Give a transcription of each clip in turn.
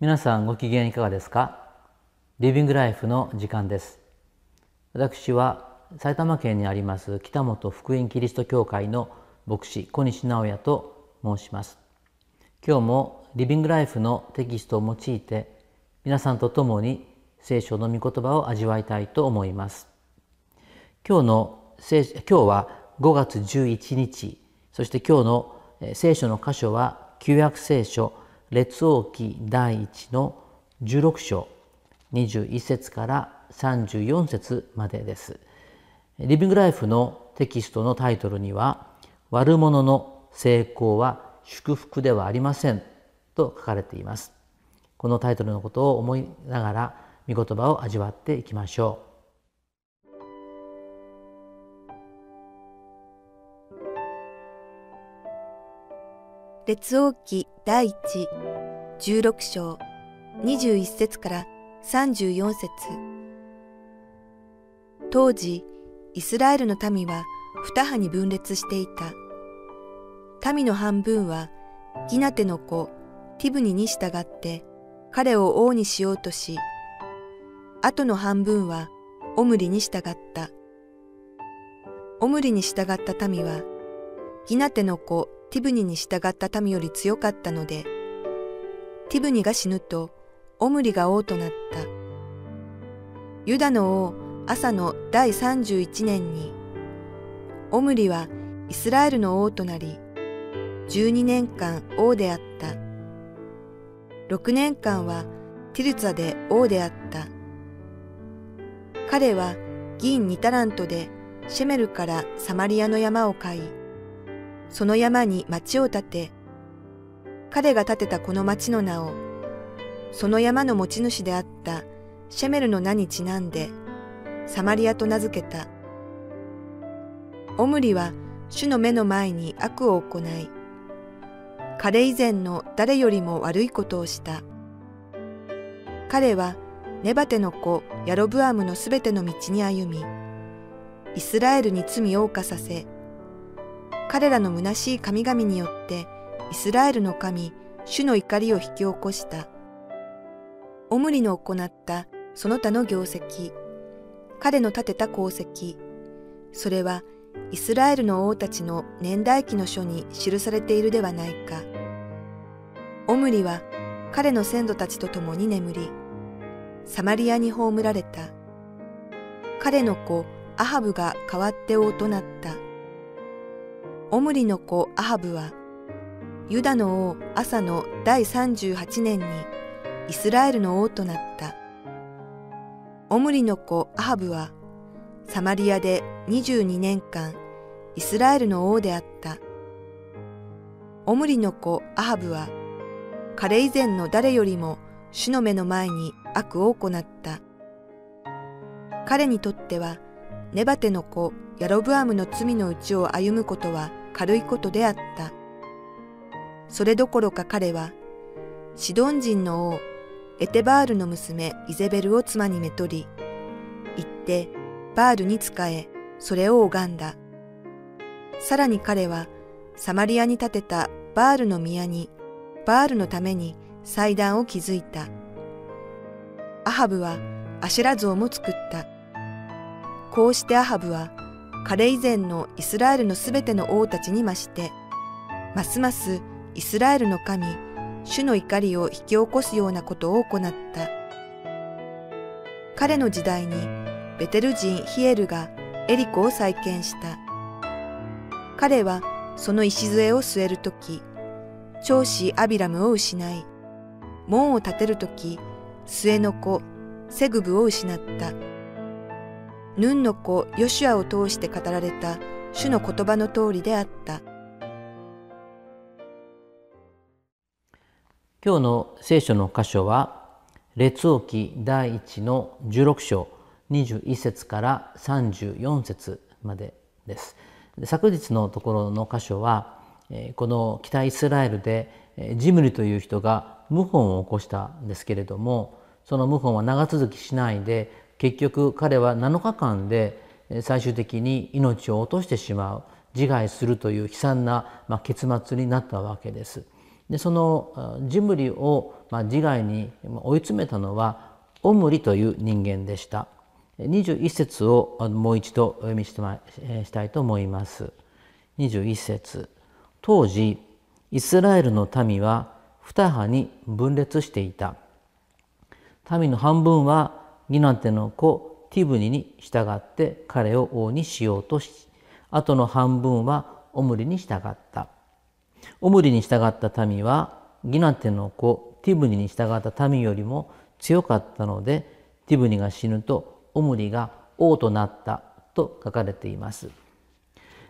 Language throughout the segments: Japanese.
皆さんご機嫌いかがですか？リビングライフの時間です。私は埼玉県にあります北本福音キリスト教会の牧師小西直也と申します。今日もリビングライフのテキストを用いて皆さんと共に聖書の御言葉を味わいたいと思います。今日の聖今日は5月11日そして今日の聖書の箇所は旧約聖書列王記第一の16章21節から34節までです。リビングライフのテキストのタイトルには「悪者の成功は祝福ではありません」と書かれています。このタイトルのことを思いながら御言葉を味わっていきましょう。列王記第一16章21節から34節。当時イスラエルの民は二派に分裂していた。民の半分はギナテの子ティブニに従って彼を王にしようとし後の半分はオムリに従った。オムリに従った民はギナテの子ティブニに従った民より強かったので、ティブニが死ぬと、オムリが王となった。ユダの王、朝の第31年に、オムリはイスラエルの王となり、12年間王であった。6年間はティルツァで王であった。彼は銀2タラントでシェメルからサマリアの山を買い、その山に町を建て、彼が建てたこの町の名を、その山の持ち主であったシェメルの名にちなんで、サマリアと名付けた。オムリは主の目の前に悪を行い、彼以前の誰よりも悪いことをした。彼はネバテの子ヤロブアムのすべての道に歩み、イスラエルに罪を犯させ、彼らの虚しい神々によってイスラエルの神、主の怒りを引き起こした。オムリの行ったその他の業績、彼の立てた功績、それはイスラエルの王たちの年代記の書に記されているではないか。オムリは彼の先祖たちと共に眠り、サマリアに葬られた。彼の子アハブが代わって王となった。オムリの子アハブは、ユダの王アサの第38年にイスラエルの王となった。オムリの子アハブは、サマリアで22年間イスラエルの王であった。オムリの子アハブは、彼以前の誰よりも主の目の前に悪を行った。彼にとっては、ネバテの子ヤロブアムの罪のうちを歩むことは軽いことであった。それどころか彼は、シドン人の王、エテバールの娘イゼベルを妻にめとり、行ってバールに仕え、それを拝んだ。さらに彼は、サマリアに建てたバールの宮に、バールのために祭壇を築いた。アハブはアシュラ像も作った。こうしてアハブは彼以前のイスラエルのすべての王たちに増して、ますますイスラエルの神、主の怒りを引き起こすようなことを行った。彼の時代にベテル人ヒエルがエリコを再建した。彼はその礎を据えるとき、長子アビラムを失い、門を建てるとき、末の子セグブを失った。ヌンの子ヨシュアを通して語られた主の言葉の通りであった。今日の聖書の箇所は列王記第一の16章21節から34節までです。昨日のところの箇所はこの北イスラエルでジムリという人が謀反を起こしたんですけれどもその謀反は長続きしないで結局彼は7日間で最終的に命を落としてしまう自害するという悲惨な結末になったわけです。でそのジムリを自害に追い詰めたのはオムリという人間でした。21節をもう一度お読みしたいと思います。21節当時イスラエルの民は二派に分裂していた。民の半分はギナテの子ティブニに従って彼を王にしようとしあとの半分はオムリに従った。オムリに従った民はギナテの子ティブニに従った民よりも強かったのでティブニが死ぬとオムリが王となったと書かれています。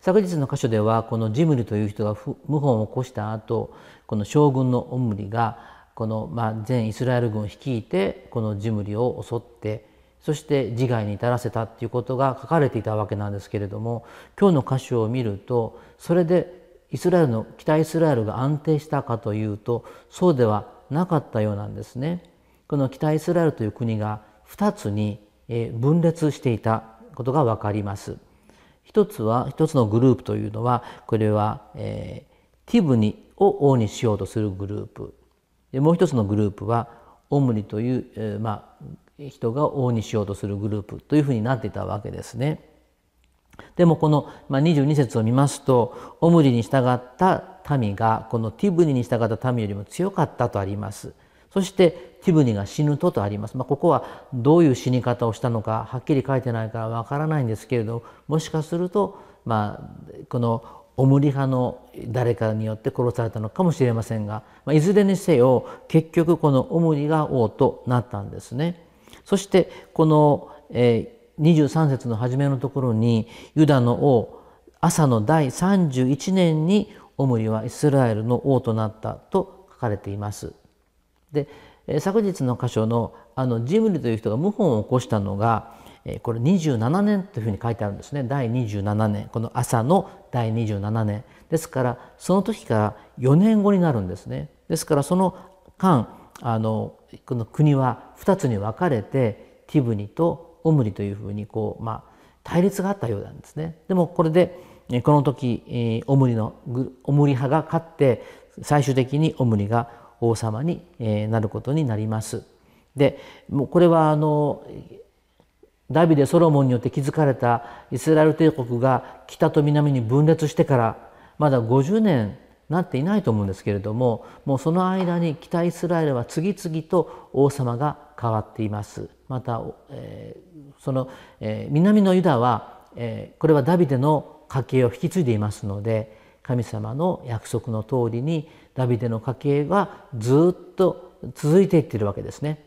昨日の箇所ではこのジムリという人が謀反を起こした後この将軍のオムリがこのま全イスラエル軍を率いてこのジムリを襲ってそして自害に至らせたっていうことが書かれていたわけなんですけれども今日の箇所を見るとそれでイスラエルの北イスラエルが安定したかというとそうではなかったようなんですね。この北イスラエルという国が2つに分裂していたことが分かります。一つは一つのグループというのはこれは、えー、ティブニを王にしようとするグループでもう一つのグループはオムリという、えー、まあ、人が王にしようとするグループというふうになっていたわけですね。でもこの、まあ、22節を見ますとオムリに従った民がこのティブニに従った民よりも強かったとあります。そしてティブニが死ぬととあります。まあ、ここはどういう死に方をしたのかはっきり書いてないからわからないんですけれどもしかすると、まあ、このオムリ派の誰かによって殺されたのかもしれませんが、まあ、いずれにせよ結局このオムリが王となったんですね。そしてこの、えー23節の初めのところにユダの王朝の第31年にオムリはイスラエルの王となったと書かれています。で昨日の箇所のあのジムリという人が謀反を起こしたのがこれ27年というふうに書いてあるんですね第27年この朝の第27年ですからその時から4年後になるんですねですからその間あのこの国は2つに分かれてティブニとオムリというふうにこう、まあ、対立があったようなんですね。でもこれでこの時オムリのオムリ派が勝って最終的にオムリが王様になることになります。でもうこれはあのダビデ・ソロモンによって築かれたイスラエル帝国が北と南に分裂してからまだ50年なっていないと思うんですけれどももうその間に北イスラエルは次々と王様が変わっています。また、えー、その、えー、南のユダは、えー、これはダビデの家系を引き継いでいますので神様の約束の通りにダビデの家系はずっと続いていっているわけですね。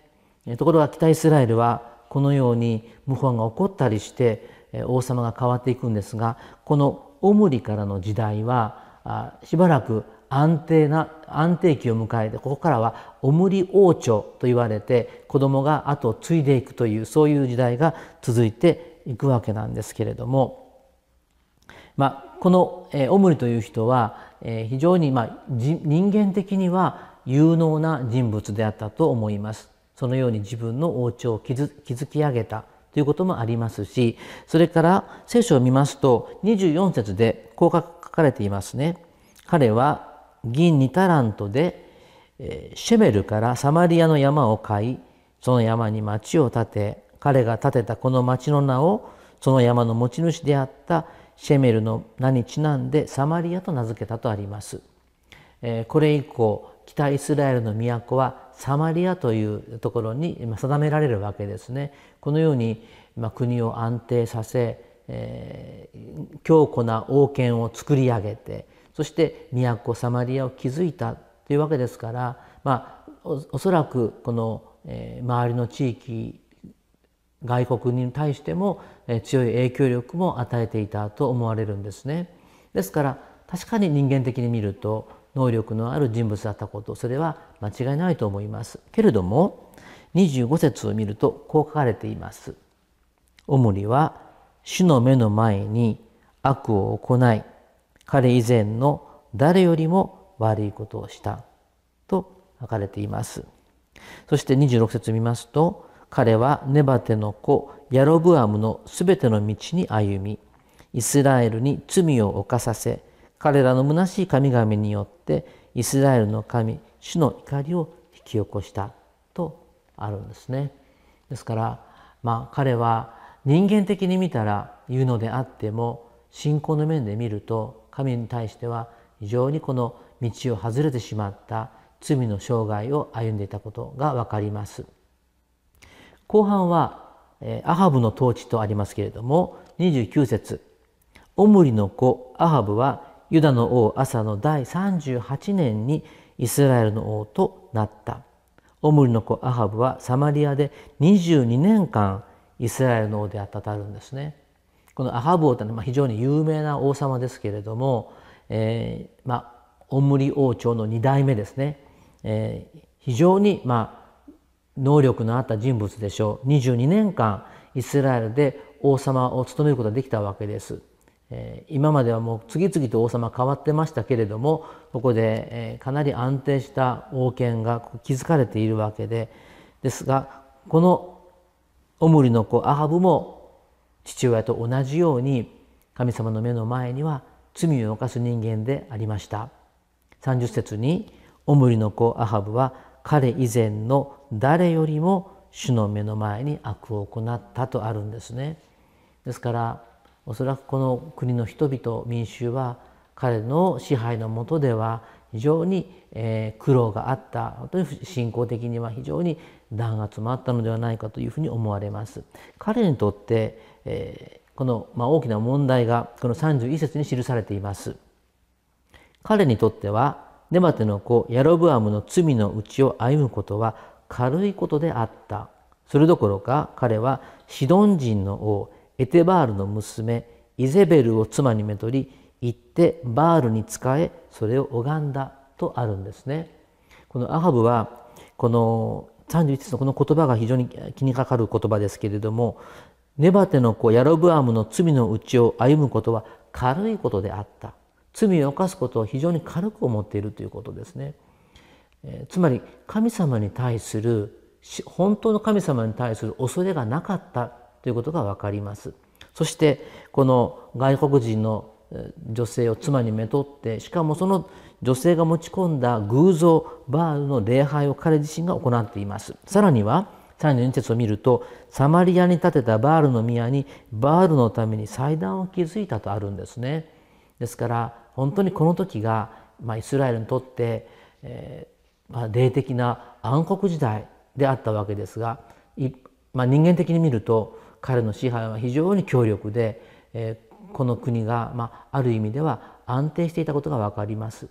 ところが北イスラエルはこのように謀反が起こったりして王様が変わっていくんですがこのオムリからの時代はしばらく安定な安定期を迎えてここからはオムリ王朝と言われて子供が後を継いでいくというそういう時代が続いていくわけなんですけれども、まあ、この、えオムリという人は、え非常に、まあ、人間的には有能な人物であったと思います。そのように自分の王朝を築き上げたということもありますしそれから聖書を見ますと24節でこう書かれていますね。彼は銀2タラントでシェメルからサマリアの山を買いその山に町を建て彼が建てたこの町の名をその山の持ち主であったシェメルの名にちなんでサマリアと名付けたとあります。これ以降北イスラエルの都はサマリアというところに定められるわけですね。このように国を安定させえ強固な王権を作り上げてそして都サマリアを築いたというわけですから、まあ、おそらくこの、えー、周りの地域外国に対してもえ強い影響力も与えていたと思われるんですね。ですから確かに人間的に見ると能力のある人物だったことそれは間違いないと思います。けれども25節を見るとこう書かれています。オムリは主の目の前に悪を行い彼以前の誰よりも悪いことをしたと書かれています。そして26節見ますと彼はネバテの子ヤロブアムのすべての道に歩みイスラエルに罪を犯させ彼らの虚しい神々によってイスラエルの神主の怒りを引き起こしたとあるんですね。ですからまあ彼は人間的に見たら言うのであっても信仰の面で見ると神に対しては非常にこの道を外れてしまった罪の生涯を歩んでいたことが分かります。後半はアハブの統治とありますけれども29節オムリの子アハブはユダの王アサの第38年にイスラエルの王となった。オムリの子アハブはサマリアで22年間イスラエルの王であったとあるんですね。このアハブ王というのは非常に有名な王様ですけれども、えー、まあオムリ王朝の2代目ですね。えー、非常にまあ能力のあった人物でしょう22年間イスラエルで王様を務めることができたわけです。今まではもう次々と王様変わってましたけれどもここで、かなり安定した王権が築かれているわけでですがこのオムリの子アハブも父親と同じように神様の目の前には罪を犯す人間でありました。30節にオムリの子アハブは彼以前の誰よりも主の目の前に悪を行ったとあるんですね。ですからおそらくこの国の人々民衆は彼の支配のもとでは非常に苦労があった本当に信仰的には非常に弾圧もあったのではないかというふうに思われます。彼にとって、えこの、ま、大きな問題がこの31節に記されています。彼にとってはネバテの子ヤロブアムの罪のうちを歩むことは軽いことであったそれどころか彼はシドン人の王エテバールの娘イゼベルを妻にめとり行ってバールに仕えそれを拝んだとあるんですね。このアハブはこの31節のこの言葉が非常に気にかかる言葉ですけれどもネバテの子ヤロブアムの罪のうちを歩むことは軽いことであった罪を犯すことを非常に軽く思っているということですね。えつまり神様に対する本当の神様に対する恐れがなかったということが分かります。そしてこの外国人の女性を妻にめとってしかもその女性が持ち込んだ偶像バールの礼拝を彼自身が行っています。さらには32節を見るとサマリアに建てたバールの宮にバールのために祭壇を築いたとあるんですね。ですから本当にこの時が、まあ、イスラエルにとって、えーまあ、霊的な暗黒時代であったわけですが、まあ、人間的に見ると彼の支配は非常に強力で、えー、この国が、まあ、ある意味では安定していたことが分かります。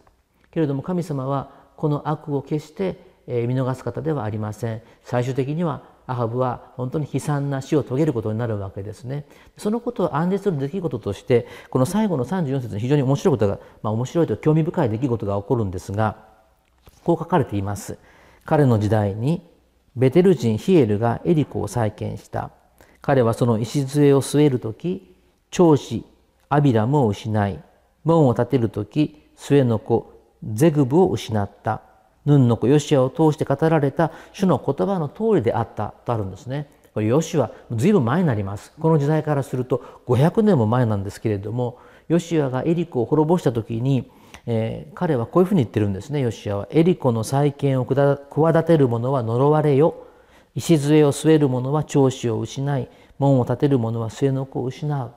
けれども神様はこの悪を決して、えー、見逃す方ではありません。最終的にはアハブは本当に悲惨な死を遂げることになるわけですね。そのことを暗示する出来事としてこの最後の34節に非常に面白いことが、まあ、面白いと興味深い出来事が起こるんですがこう書かれています。彼の時代にベテル人ヒエルがエリコを再建した。彼はその礎を据える時長子アビラムを失い門を建てる時末の子ゼグブを失った。ヌンの子ヨシアを通して語られた主の言葉の通りであったとあるんですね。これヨシアずいぶん前になります。この時代からすると500年も前なんですけれどもヨシアがエリコを滅ぼした時に、えー、彼はこういうふうに言ってるんですねヨシアは。エリコの再建を企てる者は呪われよ。礎を据える者は長子を失い門を建てる者は末の子を失う。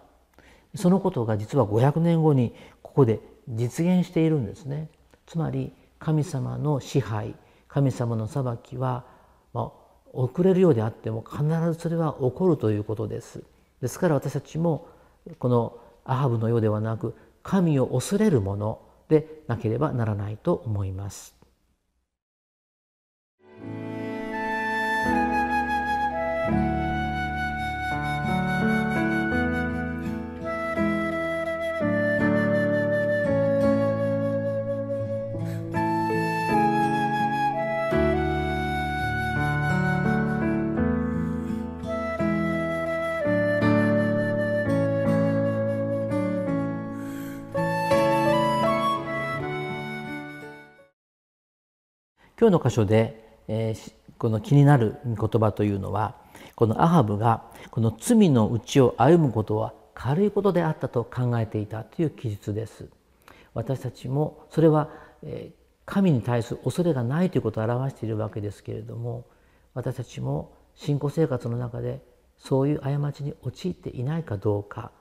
そのことが実は500年後にここで実現しているんですね。つまり神様の支配神様の裁きは、まあ、遅れるようであっても必ずそれは起こるということです。ですから私たちもこのアハブのようではなく神を恐れるものでなければならないと思います。今日の箇所で、えー、この気になる言葉というのはこのアハブがこの罪の内を歩むことは軽いことであったと考えていたという記述です。私たちもそれはえ神に対する恐れがないということを表しているわけですけれども私たちも信仰生活の中でそういう過ちに陥っていないかどうか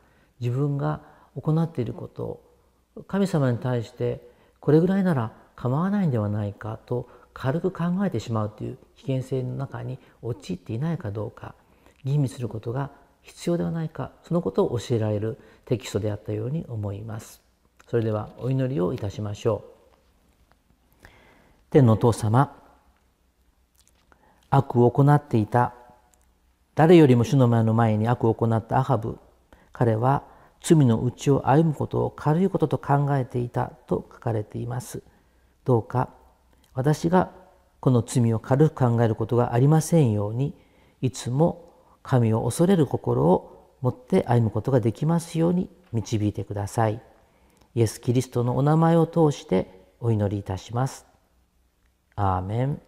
自分が行っていることを神様に対してこれぐらいなら構わないんではないかと軽く考えてしまうという危険性の中に陥っていないかどうか吟味することが必要ではないかそのことを教えられるテキストであったように思います。それではお祈りをいたしましょう。天のお父様悪を行っていた誰よりも主の前の前に悪を行ったアハブ彼は罪の内を歩むことを軽いことと考えていたと書かれています。どうか私がこの罪を軽く考えることがありませんようにいつも神を恐れる心を持って歩むことができますように導いてください。イエス・キリストのお名前を通してお祈りいたします。アーメン。